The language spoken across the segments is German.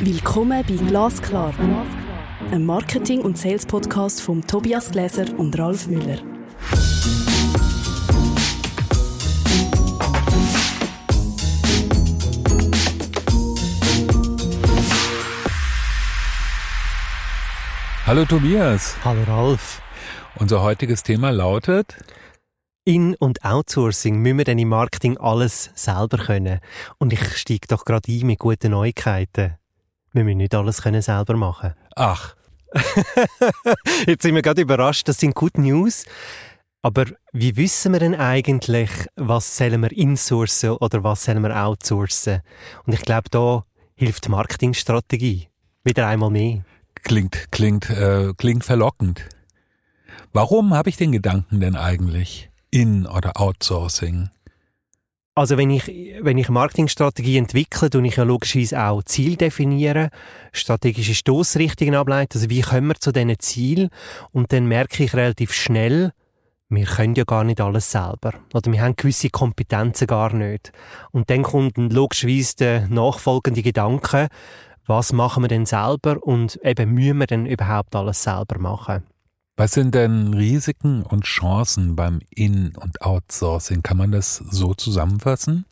Willkommen bei Glasklar, einem Marketing- und Sales-Podcast von Tobias Gläser und Ralf Müller. Hallo Tobias. Hallo Ralf. Unser heutiges Thema lautet In- und Outsourcing müssen wir denn im Marketing alles selber können. Und ich steige doch gerade ein mit guten Neuigkeiten. Wir müssen nicht alles können selber machen. Ach, Jetzt sind wir gerade überrascht, das sind Good News. Aber wie wissen wir denn eigentlich, was sollen wir insourcen oder was sollen wir outsourcen? Und ich glaube, da hilft die Marketingstrategie. Wieder einmal mehr. klingt klingt äh, klingt verlockend. Warum habe ich den Gedanken denn eigentlich In- oder Outsourcing? Also wenn ich, wenn ich Marketingstrategie entwickle, tue ich ja logischerweise auch Ziel definieren, strategische Stoßrichtungen ableiten, also wie kommen wir zu diesen Zielen und dann merke ich relativ schnell, wir können ja gar nicht alles selber. Oder wir haben gewisse Kompetenzen gar nicht. Und dann kommt dann logischerweise der nachfolgende Gedanke, was machen wir denn selber und eben müssen wir denn überhaupt alles selber machen? Was sind denn Risiken und Chancen beim In- und Outsourcing? Kann man das so zusammenfassen?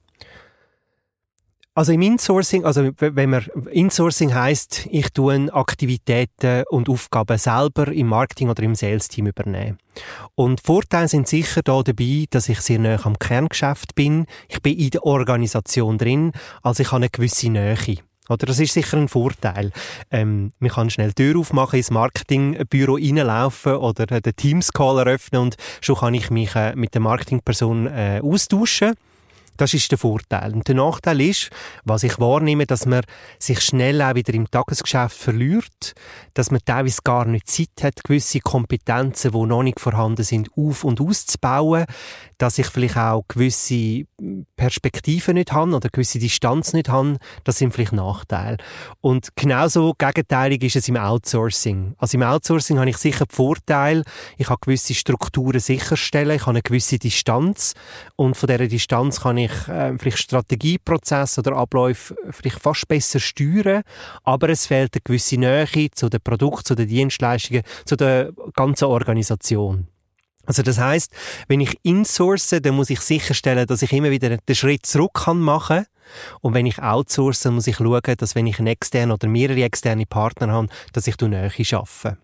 Also im Insourcing, also wenn man Insourcing heißt, ich tue Aktivitäten und Aufgaben selber im Marketing oder im Sales-Team übernehmen. Und Vorteile sind sicher da dabei, dass ich sehr nah am Kerngeschäft bin. Ich bin in der Organisation drin, also ich habe eine gewisse Nähe. Oder das ist sicher ein Vorteil. Ähm, man kann schnell die Tür aufmachen, ins Marketingbüro reinlaufen oder den Teams-Call eröffnen und schon kann ich mich äh, mit der Marketingperson äh, austauschen. Das ist der Vorteil. Und der Nachteil ist, was ich wahrnehme, dass man sich schnell auch wieder im Tagesgeschäft verliert, dass man teilweise gar nicht Zeit hat, gewisse Kompetenzen, die noch nicht vorhanden sind, auf- und auszubauen, dass ich vielleicht auch gewisse Perspektiven nicht habe oder gewisse Distanz nicht habe, das sind vielleicht Nachteile. Und genauso gegenteilig ist es im Outsourcing. Also im Outsourcing habe ich sicher den Vorteil, ich habe gewisse Strukturen sicherstellen, ich habe eine gewisse Distanz und von dieser Distanz kann ich äh, vielleicht Strategieprozesse oder Abläufe vielleicht fast besser steuern, aber es fehlt eine gewisse Nähe zu den Produkten, zu den Dienstleistungen, zu der ganzen Organisation. Also das heißt, wenn ich insource, dann muss ich sicherstellen, dass ich immer wieder den Schritt zurück kann machen und wenn ich outsource, muss ich schauen, dass wenn ich einen externen oder mehrere externe Partner habe, dass ich die Nähe schaffe.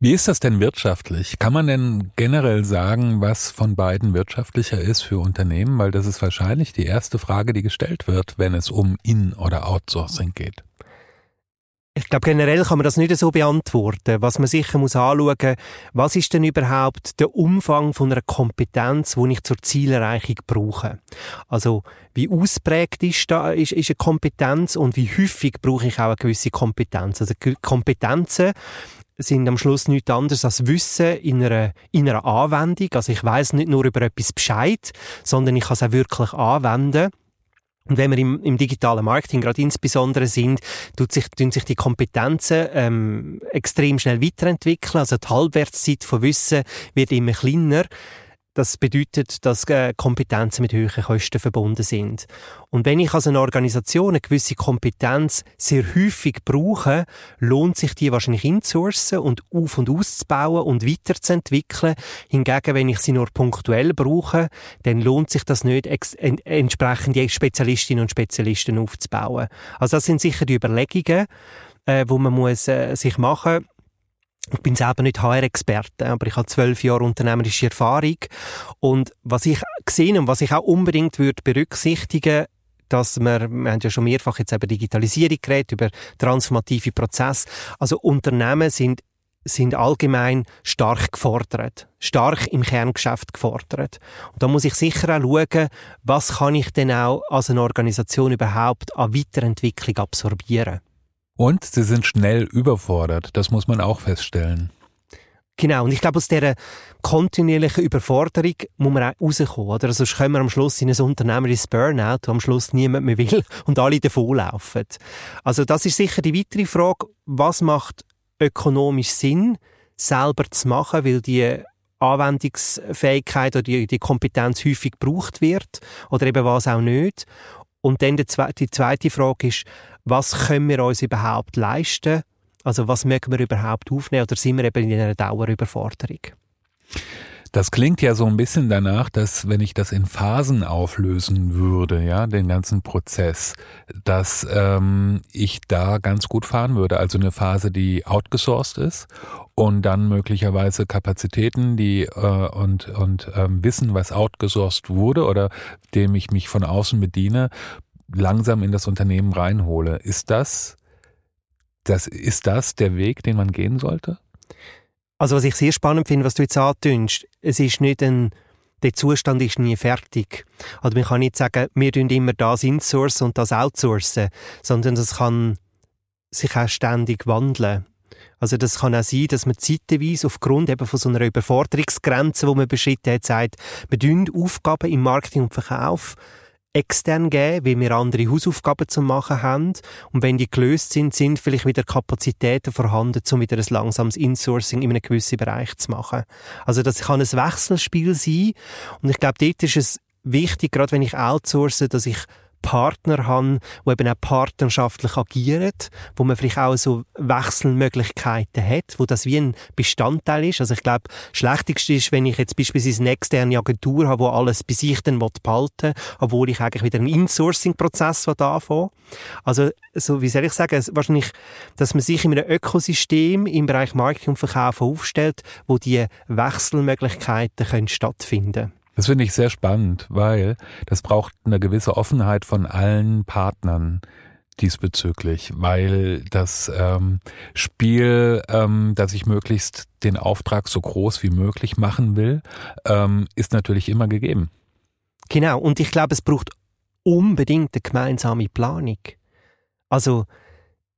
Wie ist das denn wirtschaftlich? Kann man denn generell sagen, was von beiden wirtschaftlicher ist für Unternehmen? Weil das ist wahrscheinlich die erste Frage, die gestellt wird, wenn es um In- oder Outsourcing geht. Ich glaube, generell kann man das nicht so beantworten. Was man sicher muss anschauen, was ist denn überhaupt der Umfang von einer Kompetenz, die ich zur Zielerreichung brauche? Also, wie ausprägt ist, da, ist, ist eine Kompetenz und wie häufig brauche ich auch eine gewisse Kompetenz? Also, Kompetenzen sind am Schluss nichts anderes als Wissen in einer, in einer Anwendung. Also, ich weiß nicht nur über etwas Bescheid, sondern ich kann es auch wirklich anwenden. Und wenn wir im, im digitalen Marketing gerade insbesondere sind, tut sich, tun sich die Kompetenzen ähm, extrem schnell weiterentwickeln. Also die Halbwertszeit von Wissen wird immer kleiner. Das bedeutet, dass äh, Kompetenzen mit höheren Kosten verbunden sind. Und wenn ich als eine Organisation eine gewisse Kompetenz sehr häufig brauche, lohnt sich die wahrscheinlich inzusourcen und auf- und auszubauen und weiterzuentwickeln. Hingegen, wenn ich sie nur punktuell brauche, dann lohnt sich das nicht, en entsprechend die Spezialistinnen und Spezialisten aufzubauen. Also das sind sicher die Überlegungen, äh, wo man muss äh, sich machen muss. Ich bin selber nicht HR-Experte, aber ich habe zwölf Jahre unternehmerische Erfahrung. Und was ich gesehen und was ich auch unbedingt würde berücksichtigen, dass wir, wir haben ja schon mehrfach jetzt über Digitalisierung geredet, über transformative Prozesse. Also Unternehmen sind sind allgemein stark gefordert, stark im Kerngeschäft gefordert. Und da muss ich sicher auch schauen, was kann ich denn auch als eine Organisation überhaupt an Weiterentwicklung absorbieren. Und sie sind schnell überfordert, das muss man auch feststellen. Genau, und ich glaube, aus dieser kontinuierlichen Überforderung muss man auch rauskommen, oder? Sonst kommen wir am Schluss in ein unternehmerisches Burnout, wo am Schluss niemand mehr will und alle davonlaufen. Also das ist sicher die weitere Frage, was macht ökonomisch Sinn, selber zu machen, weil die Anwendungsfähigkeit oder die, die Kompetenz häufig gebraucht wird oder eben was auch nicht. Und dann die zweite Frage ist, was können wir uns überhaupt leisten? Also was mögen wir überhaupt aufnehmen oder sind wir eben in einer Dauerüberforderung? Das klingt ja so ein bisschen danach, dass wenn ich das in Phasen auflösen würde, ja, den ganzen Prozess, dass ähm, ich da ganz gut fahren würde. Also eine Phase, die outgesourced ist und dann möglicherweise Kapazitäten, die äh, und und ähm, Wissen, was outgesourced wurde oder dem ich mich von außen bediene, langsam in das Unternehmen reinhole. Ist das das ist das der Weg, den man gehen sollte? Also was ich sehr spannend finde, was du jetzt antönst, es ist nicht ein, der Zustand ist nie fertig. Also man kann nicht sagen, wir tun immer das insourcen und das outsourcen, sondern das kann sich auch ständig wandeln. Also das kann auch sein, dass man zeitweise aufgrund eben von so einer Überforderungsgrenze, die man beschritten hat, sagt, wir tun Aufgaben im Marketing und Verkauf extern geben, weil wir andere Hausaufgaben zu machen haben. Und wenn die gelöst sind, sind vielleicht wieder Kapazitäten vorhanden, um wieder ein langsames Insourcing in einem gewissen Bereich zu machen. Also das kann ein Wechselspiel sein. Und ich glaube, dort ist es wichtig, gerade wenn ich outsource, dass ich Partner haben, die eben auch partnerschaftlich agieren, wo man vielleicht auch so Wechselmöglichkeiten hat, wo das wie ein Bestandteil ist. Also ich glaube, das Schlechteste ist, wenn ich jetzt beispielsweise eine externe Agentur habe, die alles bei sich dann behalten obwohl ich eigentlich wieder einen Insourcing-Prozess anfange. Also, so, wie soll ich sagen, wahrscheinlich, dass man sich in einem Ökosystem im Bereich Marketing und Verkauf aufstellt, wo die Wechselmöglichkeiten können stattfinden. Das finde ich sehr spannend, weil das braucht eine gewisse Offenheit von allen Partnern diesbezüglich, weil das ähm, Spiel, ähm, dass ich möglichst den Auftrag so groß wie möglich machen will, ähm, ist natürlich immer gegeben. Genau, und ich glaube, es braucht unbedingt eine gemeinsame Planung. Also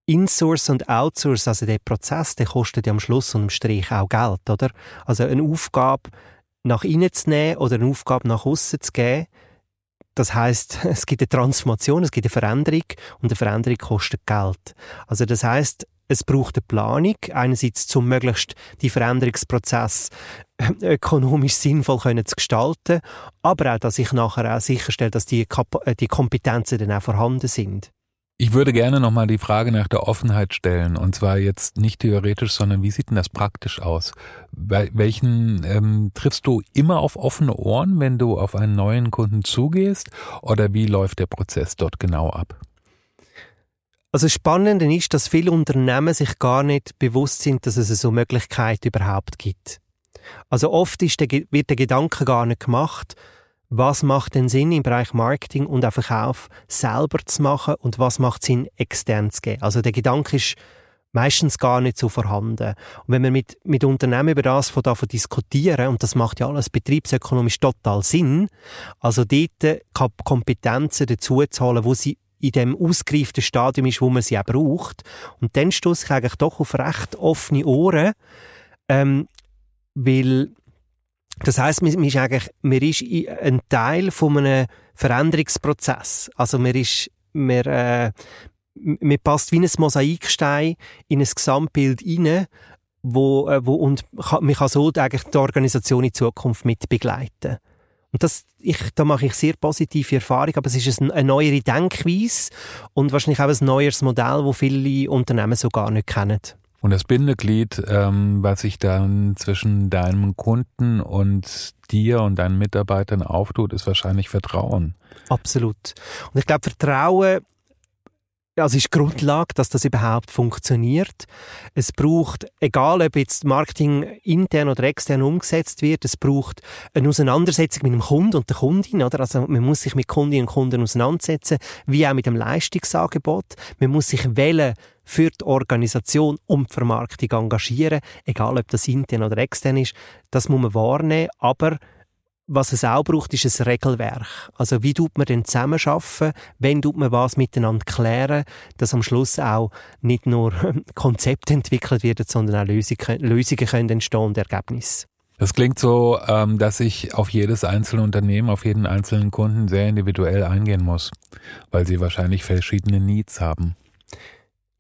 Insource und Outsource, also der Prozess, der kostet ja am Schluss und am Strich auch Geld, oder? Also eine Aufgabe nach innen zu nehmen oder eine Aufgabe nach außen zu geben. Das heißt, es gibt eine Transformation, es gibt eine Veränderung und eine Veränderung kostet Geld. Also das heißt, es braucht eine Planung, einerseits zum möglichst die Veränderungsprozess ökonomisch sinnvoll können zu gestalten, aber auch, dass ich nachher auch sicherstelle, dass die, Kap äh, die Kompetenzen dann auch vorhanden sind. Ich würde gerne nochmal die Frage nach der Offenheit stellen. Und zwar jetzt nicht theoretisch, sondern wie sieht denn das praktisch aus? Bei welchen ähm, triffst du immer auf offene Ohren, wenn du auf einen neuen Kunden zugehst? Oder wie läuft der Prozess dort genau ab? Also das Spannende ist, dass viele Unternehmen sich gar nicht bewusst sind, dass es so Möglichkeiten überhaupt gibt. Also oft ist der, wird der Gedanke gar nicht gemacht, was macht denn Sinn im Bereich Marketing und auch Verkauf selber zu machen und was macht Sinn extern zu geben. Also der Gedanke ist meistens gar nicht so vorhanden. Und wenn wir mit, mit Unternehmen über das von davon diskutieren, und das macht ja alles betriebsökonomisch total Sinn, also dort Kompetenzen dazu zu holen, wo sie in dem ausgereiften Stadium ist, wo man sie auch braucht. Und dann stoße ich eigentlich doch auf recht offene Ohren, ähm, weil das heißt, man, ist eigentlich, man ist ein Teil von einem Veränderungsprozess. Also man ist, man, äh, man passt wie ein Mosaikstein in ein Gesamtbild hinein, wo, äh, wo, und man kann so eigentlich die Organisation in Zukunft mit begleiten. Und das, ich, da mache ich sehr positive Erfahrungen, aber es ist eine neuere Denkweise und wahrscheinlich auch ein neues Modell, das viele Unternehmen so gar nicht kennen. Und das Bindeglied, ähm, was sich dann zwischen deinem Kunden und dir und deinen Mitarbeitern auftut, ist wahrscheinlich Vertrauen. Absolut. Und ich glaube, Vertrauen also ist Grundlage, dass das überhaupt funktioniert. Es braucht, egal ob jetzt Marketing intern oder extern umgesetzt wird, es braucht eine Auseinandersetzung mit dem Kunden und der Kundin, oder? Also man muss sich mit Kundinnen und Kunden auseinandersetzen, wie auch mit dem Leistungsangebot. Man muss sich wählen für die Organisation und die Vermarktung engagieren, egal ob das intern oder extern ist. Das muss man wahrnehmen, aber was es auch braucht, ist ein Regelwerk. Also wie tut man denn zusammenarbeiten? Wenn tut man was miteinander klären, dass am Schluss auch nicht nur Konzepte entwickelt werden, sondern auch Lösungen, Lösungen können entstehen und Ergebnisse. Das klingt so, ähm, dass ich auf jedes einzelne Unternehmen, auf jeden einzelnen Kunden sehr individuell eingehen muss, weil sie wahrscheinlich verschiedene Needs haben.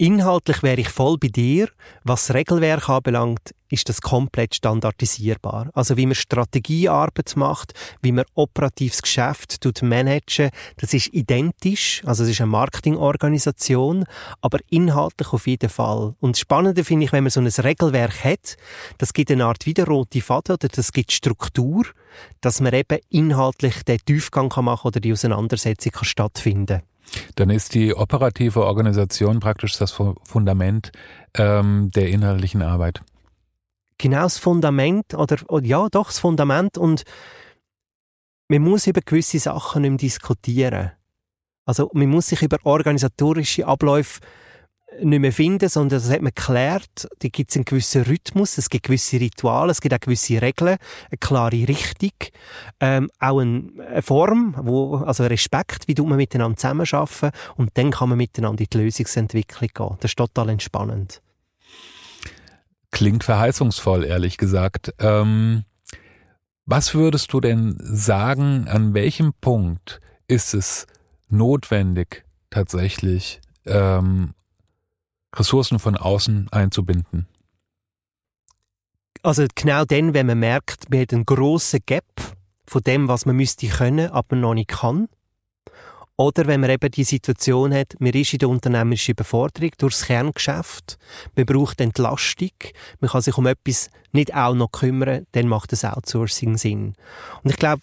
Inhaltlich wäre ich voll bei dir. Was das Regelwerk anbelangt, ist das komplett standardisierbar. Also wie man Strategiearbeit macht, wie man operatives Geschäft tut managen, das ist identisch. Also es ist eine Marketingorganisation, aber inhaltlich auf jeden Fall. Und das Spannende finde ich, wenn man so ein Regelwerk hat, das gibt eine Art wieder rote Faden oder das gibt Struktur, dass man eben inhaltlich den Tiefgang machen kann oder die Auseinandersetzung kann stattfinden dann ist die operative Organisation praktisch das Fundament ähm, der inhaltlichen Arbeit. Genau das Fundament, oder, oder ja, doch das Fundament und man muss über gewisse Sachen nicht mehr diskutieren. Also man muss sich über organisatorische Abläufe nicht mehr finden, sondern das hat man geklärt. Da gibt es einen gewissen Rhythmus, es gibt gewisse Rituale, es gibt auch gewisse Regeln, eine klare Richtung, ähm, auch eine, eine Form, wo, also Respekt, wie man miteinander zusammenarbeiten und dann kann man miteinander in die Lösungsentwicklung gehen. Das ist total entspannend. Klingt verheißungsvoll, ehrlich gesagt. Ähm, was würdest du denn sagen, an welchem Punkt ist es notwendig, tatsächlich ähm, Ressourcen von außen einzubinden? Also genau dann, wenn man merkt, man hat einen grossen Gap von dem, was man müsste können, aber noch nicht kann. Oder wenn man eben die Situation hat, man ist in der unternehmerischen Überforderung durchs Kerngeschäft, man braucht Entlastung, man kann sich um etwas nicht auch noch kümmern, dann macht das Outsourcing Sinn. Und ich glaube,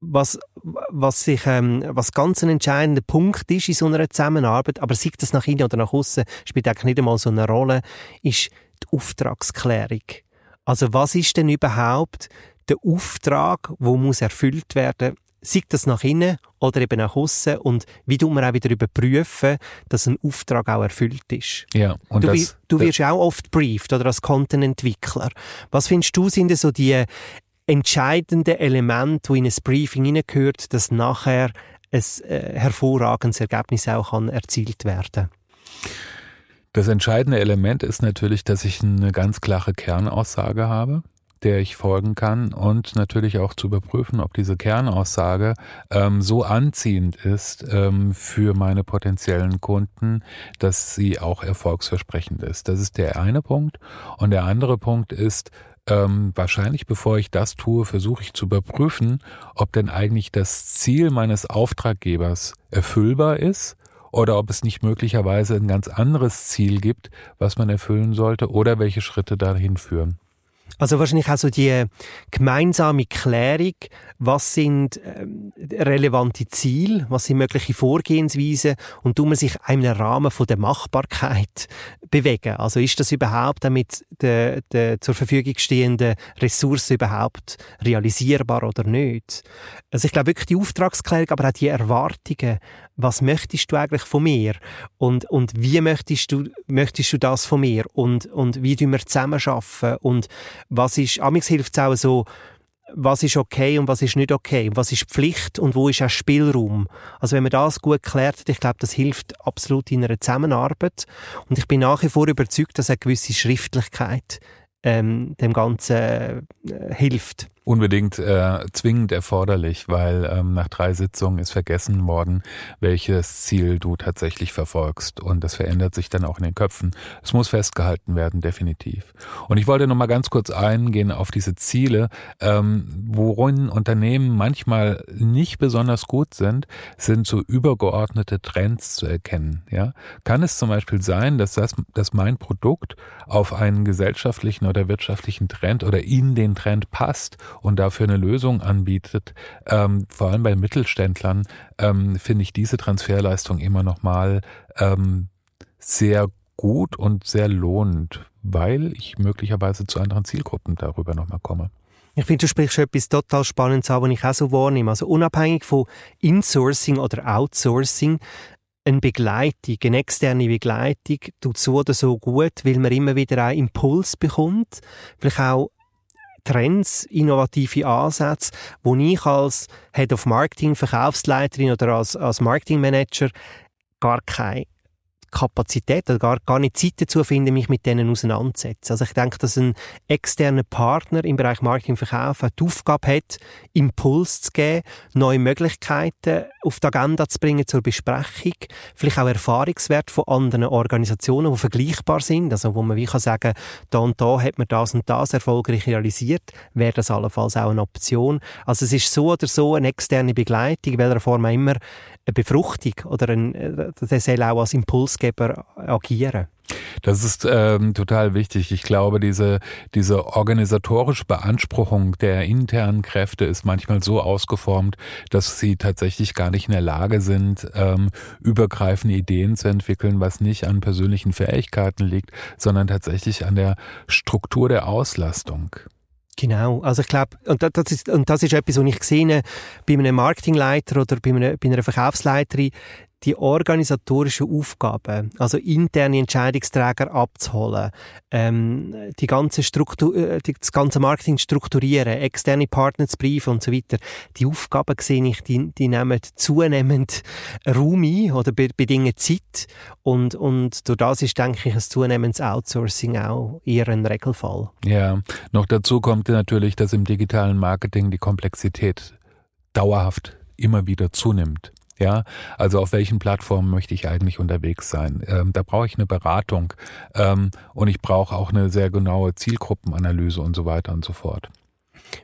was, was sich, ähm, was ganz ein entscheidender Punkt ist in so einer Zusammenarbeit, aber sei das nach innen oder nach außen, spielt eigentlich nicht einmal so eine Rolle, ist die Auftragsklärung. Also was ist denn überhaupt der Auftrag, wo muss erfüllt werden? Sei das nach innen oder eben nach außen und wie tut man auch wieder überprüfen, dass ein Auftrag auch erfüllt ist. Ja, und du, das, du wirst ja auch oft briefed oder als Content-Entwickler. Was findest du sind so die entscheidende Element, wo in ein Briefing hineingehört, dass nachher ein äh, hervorragendes Ergebnis auch kann erzielt werden Das entscheidende Element ist natürlich, dass ich eine ganz klare Kernaussage habe der ich folgen kann und natürlich auch zu überprüfen, ob diese Kernaussage ähm, so anziehend ist ähm, für meine potenziellen Kunden, dass sie auch erfolgsversprechend ist. Das ist der eine Punkt. Und der andere Punkt ist, ähm, wahrscheinlich bevor ich das tue, versuche ich zu überprüfen, ob denn eigentlich das Ziel meines Auftraggebers erfüllbar ist oder ob es nicht möglicherweise ein ganz anderes Ziel gibt, was man erfüllen sollte oder welche Schritte dahin führen. Also wahrscheinlich auch so die gemeinsame Klärung, was sind ähm, relevante Ziele, was sind mögliche Vorgehensweisen und tun man sich einem Rahmen von der Machbarkeit bewegen. Also ist das überhaupt damit der, der zur Verfügung stehenden Ressourcen überhaupt realisierbar oder nicht? Also ich glaube wirklich die Auftragsklärung, aber auch die Erwartungen. Was möchtest du eigentlich von mir? Und, und wie möchtest du, möchtest du das von mir? Und, und wie tun wir zusammen arbeiten? Und was ist, amigs hilft es auch so, was ist okay und was ist nicht okay, was ist Pflicht und wo ist auch Spielraum. Also wenn man das gut klärt, ich glaube, das hilft absolut in einer Zusammenarbeit und ich bin nach wie vor überzeugt, dass eine gewisse Schriftlichkeit ähm, dem Ganzen äh, hilft unbedingt äh, zwingend erforderlich, weil ähm, nach drei Sitzungen ist vergessen worden, welches Ziel du tatsächlich verfolgst. Und das verändert sich dann auch in den Köpfen. Es muss festgehalten werden, definitiv. Und ich wollte noch mal ganz kurz eingehen auf diese Ziele, ähm, worin Unternehmen manchmal nicht besonders gut sind, sind so übergeordnete Trends zu erkennen. Ja, kann es zum Beispiel sein, dass das, dass mein Produkt auf einen gesellschaftlichen oder wirtschaftlichen Trend oder in den Trend passt und dafür eine Lösung anbietet, ähm, vor allem bei Mittelständlern, ähm, finde ich diese Transferleistung immer nochmal ähm, sehr gut und sehr lohnend, weil ich möglicherweise zu anderen Zielgruppen darüber nochmal komme. Ich finde, du sprichst etwas total Spannendes an, was ich auch so wahrnehme. Also unabhängig von Insourcing oder Outsourcing, eine Begleitung, eine externe Begleitung tut so oder so gut, weil man immer wieder einen Impuls bekommt, vielleicht auch Trends, innovative Ansätze, wo ich als Head of Marketing, Verkaufsleiterin oder als, als Marketingmanager gar keine Kapazität oder gar, gar nicht Zeit dazu finden, mich mit denen auseinanderzusetzen. Also ich denke, dass ein externer Partner im Bereich Marketing und Verkauf die Aufgabe hat, Impuls zu geben, neue Möglichkeiten auf die Agenda zu bringen zur Besprechung, vielleicht auch Erfahrungswerte von anderen Organisationen, die vergleichbar sind, also wo man wie kann sagen, da und da hat man das und das erfolgreich realisiert, wäre das allenfalls auch eine Option. Also es ist so oder so eine externe Begleitung, in welcher Form auch immer, eine Befruchtung oder ein, äh, der soll auch als Impulsgeber agieren. Das ist ähm, total wichtig. Ich glaube, diese, diese organisatorische Beanspruchung der internen Kräfte ist manchmal so ausgeformt, dass sie tatsächlich gar nicht in der Lage sind, ähm, übergreifende Ideen zu entwickeln, was nicht an persönlichen Fähigkeiten liegt, sondern tatsächlich an der Struktur der Auslastung. Genau, also ich glaube, und das ist, und das ist etwas, was ich gesehen bei einem Marketingleiter oder bei, einem, bei einer Verkaufsleiterin, die organisatorischen Aufgaben, also interne Entscheidungsträger abzuholen, ähm, die ganze Struktur, äh, das ganze Marketing strukturieren, externe Partner zu briefen und so weiter, die Aufgaben sehe ich, die, die nehmen zunehmend Raum ein oder bedingen Zeit und, und durch das ist, denke ich, ein zunehmendes Outsourcing auch eher ein Regelfall. Ja, noch dazu kommt natürlich, dass im digitalen Marketing die Komplexität dauerhaft immer wieder zunimmt. Ja, also auf welchen Plattformen möchte ich eigentlich unterwegs sein? Ähm, da brauche ich eine Beratung ähm, und ich brauche auch eine sehr genaue Zielgruppenanalyse und so weiter und so fort.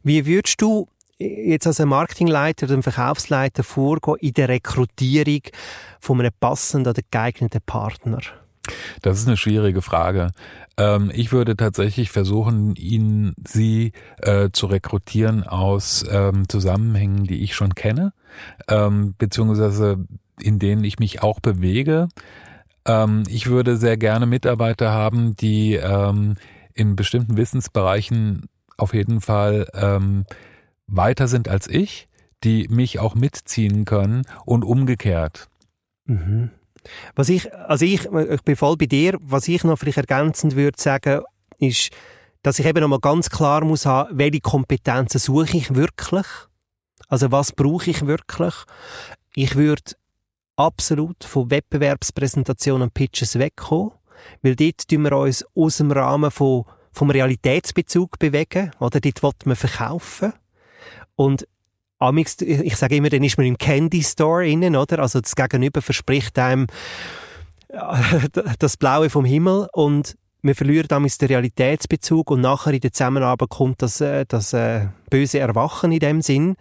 Wie würdest du jetzt als Marketingleiter oder Verkaufsleiter vorgehen in der Rekrutierung von einem passenden oder geeigneten Partner? Das ist eine schwierige Frage. Ähm, ich würde tatsächlich versuchen, ihn, sie äh, zu rekrutieren aus ähm, Zusammenhängen, die ich schon kenne, ähm, beziehungsweise in denen ich mich auch bewege. Ähm, ich würde sehr gerne Mitarbeiter haben, die ähm, in bestimmten Wissensbereichen auf jeden Fall ähm, weiter sind als ich, die mich auch mitziehen können und umgekehrt. Mhm. Was ich, also ich, ich bin voll bei dir. Was ich noch vielleicht ergänzend würde sagen, ist, dass ich eben noch mal ganz klar muss haben, welche Kompetenzen suche ich wirklich? Also was brauche ich wirklich? Ich würde absolut von Wettbewerbspräsentationen und Pitches wegkommen, weil dort tun wir uns aus dem Rahmen von, vom Realitätsbezug bewegen, oder? Dort will man verkaufen. Und amix, ich sage immer, dann ist man im Candy Store innen, oder? Also das Gegenüber verspricht einem das Blaue vom Himmel und wir verlieren damals den Realitätsbezug und nachher in der Zusammenarbeit kommt das, äh, das äh, böse Erwachen in dem Sinn.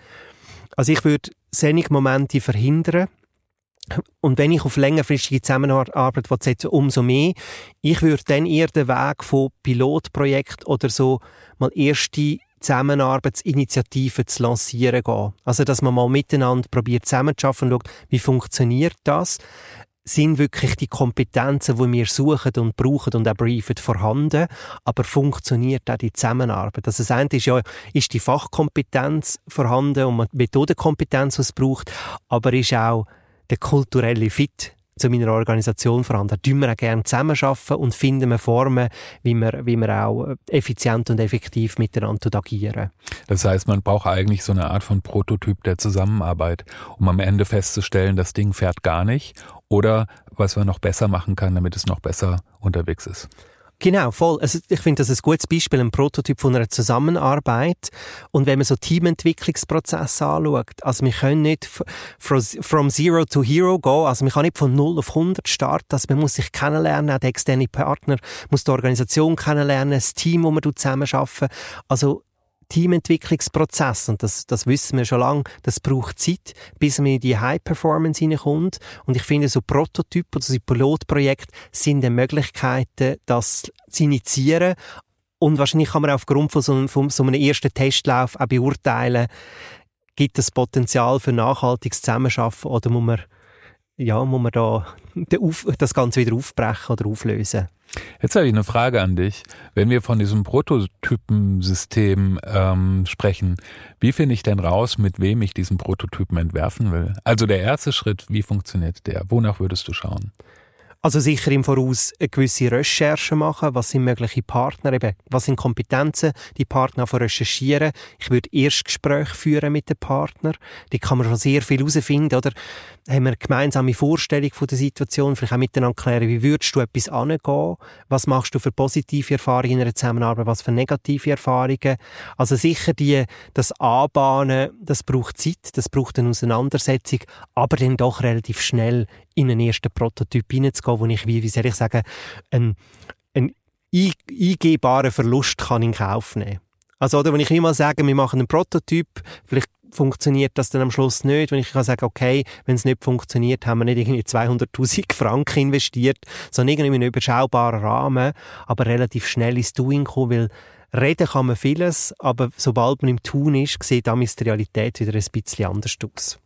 Also ich würde solche Momente verhindern. Und wenn ich auf längerfristige Zusammenarbeit setze, umso mehr. Ich würde dann eher den Weg von Pilotprojekt oder so mal erste Zusammenarbeitsinitiativen zu lancieren gehen. Also, dass man mal miteinander probiert zusammenzuschaffen und schaut, wie funktioniert das? Sind wirklich die Kompetenzen, die wir suchen und brauchen und auch briefen, vorhanden? Aber funktioniert auch die Zusammenarbeit? Also, das eine ist ja, ist die Fachkompetenz vorhanden und die Methodenkompetenz, die es braucht, aber ist auch der kulturelle Fit zu meiner Organisation vorhanden. Da wir auch gerne zusammenarbeiten und finden Formen, wie wir, wie wir auch effizient und effektiv miteinander agieren. Das heißt, man braucht eigentlich so eine Art von Prototyp der Zusammenarbeit, um am Ende festzustellen, das Ding fährt gar nicht oder was man noch besser machen kann, damit es noch besser unterwegs ist. Genau, voll. Also ich finde das ein gutes Beispiel, ein Prototyp von einer Zusammenarbeit. Und wenn man so Teamentwicklungsprozesse anschaut, also wir können nicht from zero to hero gehen, also man kann nicht von 0 auf 100 starten, also man muss sich kennenlernen, auch der externe Partner muss die Organisation kennenlernen, das Team, wo man zusammenarbeiten. Also Teamentwicklungsprozess, und das, das wissen wir schon lange, das braucht Zeit, bis man in die High Performance hineinkommt. Und ich finde, so Prototypen oder so Pilotprojekte sind Möglichkeiten, das zu initiieren. Und wahrscheinlich kann man aufgrund von so, von so einem ersten Testlauf auch beurteilen, gibt es Potenzial für nachhaltiges Zusammenarbeiten oder muss man, ja, muss man da das Ganze wieder aufbrechen oder auflösen? Jetzt habe ich eine Frage an dich. Wenn wir von diesem Prototypensystem ähm, sprechen, wie finde ich denn raus, mit wem ich diesen Prototypen entwerfen will? Also der erste Schritt, wie funktioniert der? Wonach würdest du schauen? Also sicher im Voraus eine gewisse Recherche machen, was sind mögliche Partner, eben, was sind Kompetenzen, die Partner von recherchieren. Ich würde Erstgespräche führen mit den Partner. Die kann man schon sehr viel herausfinden, oder? Haben wir eine gemeinsame Vorstellung von der Situation, vielleicht auch miteinander klären, wie würdest du etwas angehen? Was machst du für positive Erfahrungen in einer Zusammenarbeit, was für negative Erfahrungen? Also sicher die, das Anbahnen, das braucht Zeit, das braucht eine Auseinandersetzung, aber dann doch relativ schnell in einen ersten Prototyp hineinzugehen, wo ich, wie, wie soll ich sagen, einen, einen eingebaren Verlust kann in Kauf nehmen. Also, oder wenn ich immer sage, wir machen einen Prototyp, vielleicht funktioniert das dann am Schluss nicht, wenn ich kann sagen, okay, wenn es nicht funktioniert, haben wir nicht irgendwie 200.000 Franken investiert, sondern irgendwie einen überschaubaren Rahmen, aber relativ schnell ins Doing kommen, weil reden kann man vieles, aber sobald man im Tun ist, sieht damit die Realität wieder ein bisschen anders aus.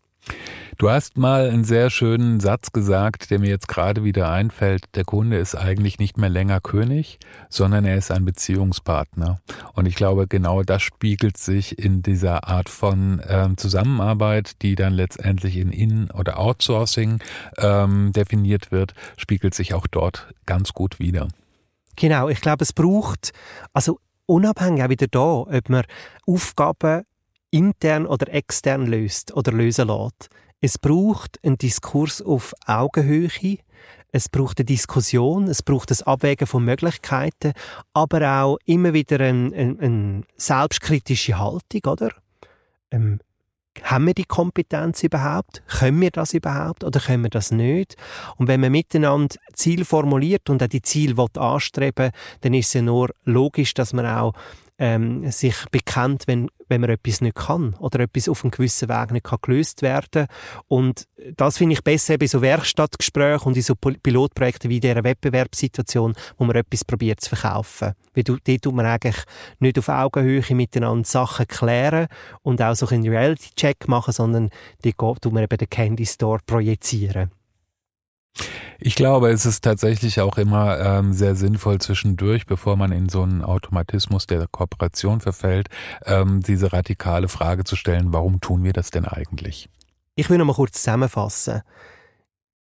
Du hast mal einen sehr schönen Satz gesagt, der mir jetzt gerade wieder einfällt. Der Kunde ist eigentlich nicht mehr länger König, sondern er ist ein Beziehungspartner. Und ich glaube, genau das spiegelt sich in dieser Art von ähm, Zusammenarbeit, die dann letztendlich in In- oder Outsourcing ähm, definiert wird, spiegelt sich auch dort ganz gut wieder. Genau, ich glaube, es braucht, also unabhängig auch wieder da, ob man Aufgaben intern oder extern löst oder lösen lässt. Es braucht einen Diskurs auf Augenhöhe, es braucht eine Diskussion, es braucht das Abwägen von Möglichkeiten, aber auch immer wieder eine, eine, eine selbstkritische Haltung, oder? Ähm, haben wir die Kompetenz überhaupt? Können wir das überhaupt oder können wir das nicht? Und wenn man miteinander Ziel formuliert und auch die Ziele anstreben dann ist es ja nur logisch, dass man auch ähm, sich bekennt, wenn, wenn man etwas nicht kann oder etwas auf einem gewissen Weg nicht kann gelöst werden Und das finde ich besser bei so Werkstattgesprächen und in so Pilotprojekten wie dieser Wettbewerbssituation, wo man etwas probiert zu verkaufen. Weil du, dort tut man eigentlich nicht auf Augenhöhe miteinander Sachen klären und auch so einen Reality-Check machen, sondern die tut man eben den Candy Store projizieren. Ich glaube, es ist tatsächlich auch immer ähm, sehr sinnvoll zwischendurch, bevor man in so einen Automatismus der Kooperation verfällt, ähm, diese radikale Frage zu stellen, warum tun wir das denn eigentlich? Ich will noch mal kurz zusammenfassen.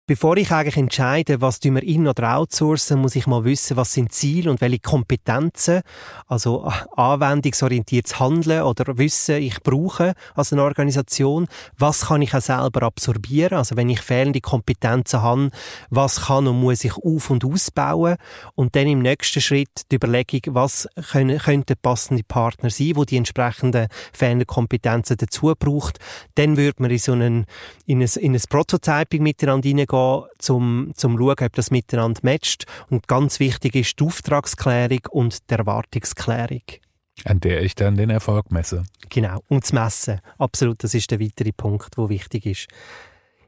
Bevor ich eigentlich entscheide, was wir in- oder outsourcen, muss ich mal wissen, was sind Ziele und welche Kompetenzen, also anwendungsorientiertes Handeln oder Wissen ich brauche als eine Organisation. Was kann ich auch selber absorbieren? Also wenn ich fehlende Kompetenzen habe, was kann und muss ich auf- und ausbauen? Und dann im nächsten Schritt die Überlegung, was können, könnten passende Partner sein, wo die entsprechenden fehlenden Kompetenzen dazu braucht. Dann würde man in so einen, in ein, in ein Prototyping miteinander hineingehen gehen, zum, zum schauen, ob das miteinander matcht. Und ganz wichtig ist die Auftragsklärung und die Erwartungsklärung. An der ich dann den Erfolg messe. Genau. Und das Messen. Absolut. Das ist der weitere Punkt, der wichtig ist.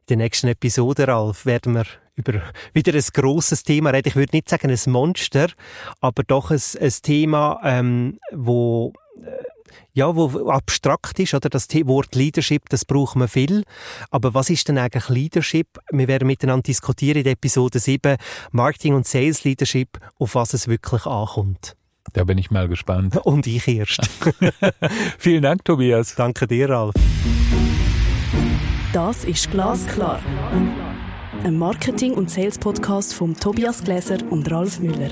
In der nächsten Episode, Ralf, werden wir über wieder ein grosses Thema reden. Ich würde nicht sagen ein Monster, aber doch ein, ein Thema, ähm, wo ja, wo abstrakt ist, oder? Das Wort Leadership, das braucht man viel. Aber was ist denn eigentlich Leadership? Wir werden miteinander diskutieren in der Episode 7, Marketing und Sales Leadership, auf was es wirklich ankommt. Da bin ich mal gespannt. Und ich erst. Vielen Dank, Tobias. Danke dir, Ralf. Das ist Glasklar. Ein Marketing- und Sales-Podcast von Tobias Gläser und Ralf Müller.